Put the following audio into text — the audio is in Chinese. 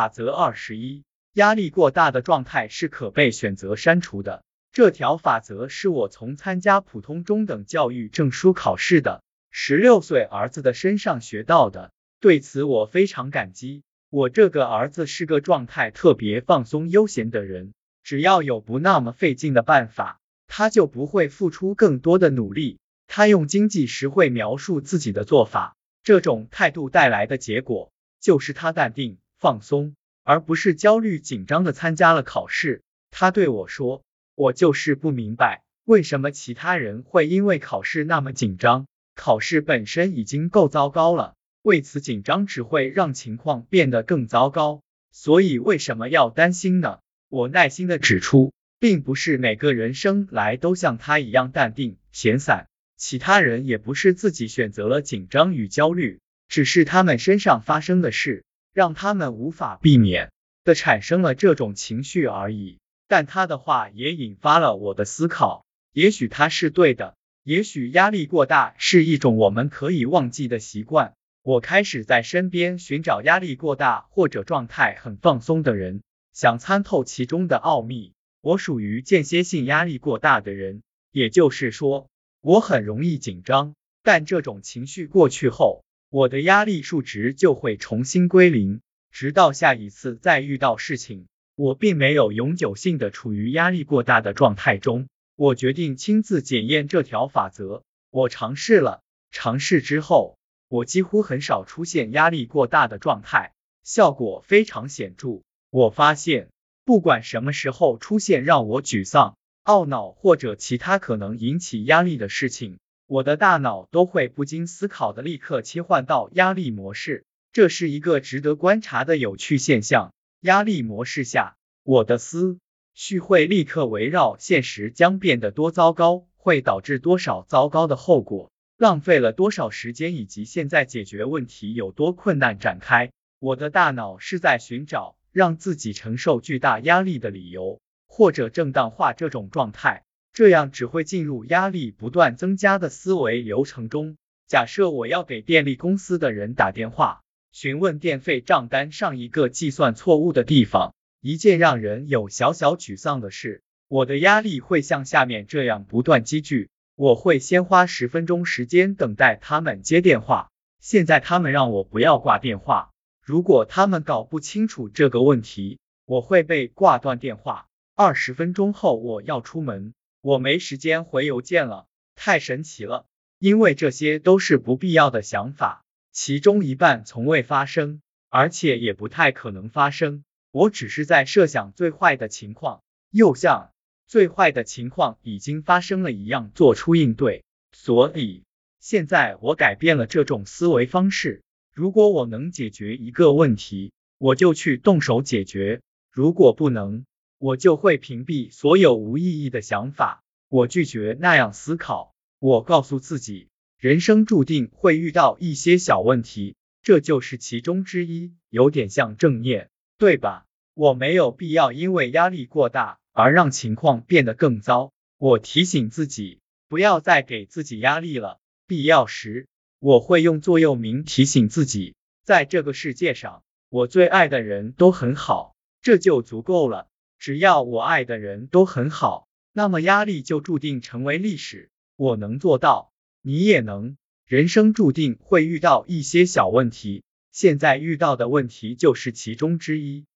法则二十一，压力过大的状态是可被选择删除的。这条法则是我从参加普通中等教育证书考试的十六岁儿子的身上学到的，对此我非常感激。我这个儿子是个状态特别放松悠闲的人，只要有不那么费劲的办法，他就不会付出更多的努力。他用经济实惠描述自己的做法，这种态度带来的结果就是他淡定放松，而不是焦虑紧张的参加了考试。他对我说。我就是不明白，为什么其他人会因为考试那么紧张？考试本身已经够糟糕了，为此紧张只会让情况变得更糟糕。所以为什么要担心呢？我耐心的指出，并不是每个人生来都像他一样淡定闲散，其他人也不是自己选择了紧张与焦虑，只是他们身上发生的事，让他们无法避免的产生了这种情绪而已。但他的话也引发了我的思考，也许他是对的，也许压力过大是一种我们可以忘记的习惯。我开始在身边寻找压力过大或者状态很放松的人，想参透其中的奥秘。我属于间歇性压力过大的人，也就是说，我很容易紧张，但这种情绪过去后，我的压力数值就会重新归零，直到下一次再遇到事情。我并没有永久性的处于压力过大的状态中，我决定亲自检验这条法则。我尝试了，尝试之后，我几乎很少出现压力过大的状态，效果非常显著。我发现，不管什么时候出现让我沮丧、懊恼或者其他可能引起压力的事情，我的大脑都会不经思考的立刻切换到压力模式。这是一个值得观察的有趣现象。压力模式下，我的思绪会立刻围绕现实将变得多糟糕，会导致多少糟糕的后果，浪费了多少时间，以及现在解决问题有多困难展开。我的大脑是在寻找让自己承受巨大压力的理由，或者正当化这种状态，这样只会进入压力不断增加的思维流程中。假设我要给电力公司的人打电话。询问电费账单上一个计算错误的地方，一件让人有小小沮丧的事。我的压力会像下面这样不断积聚。我会先花十分钟时间等待他们接电话。现在他们让我不要挂电话。如果他们搞不清楚这个问题，我会被挂断电话。二十分钟后我要出门，我没时间回邮件了。太神奇了，因为这些都是不必要的想法。其中一半从未发生，而且也不太可能发生。我只是在设想最坏的情况，又像最坏的情况已经发生了一样做出应对。所以现在我改变了这种思维方式。如果我能解决一个问题，我就去动手解决；如果不能，我就会屏蔽所有无意义的想法。我拒绝那样思考。我告诉自己。人生注定会遇到一些小问题，这就是其中之一，有点像正念，对吧？我没有必要因为压力过大而让情况变得更糟。我提醒自己，不要再给自己压力了。必要时，我会用座右铭提醒自己，在这个世界上，我最爱的人都很好，这就足够了。只要我爱的人都很好，那么压力就注定成为历史。我能做到。你也能，人生注定会遇到一些小问题，现在遇到的问题就是其中之一。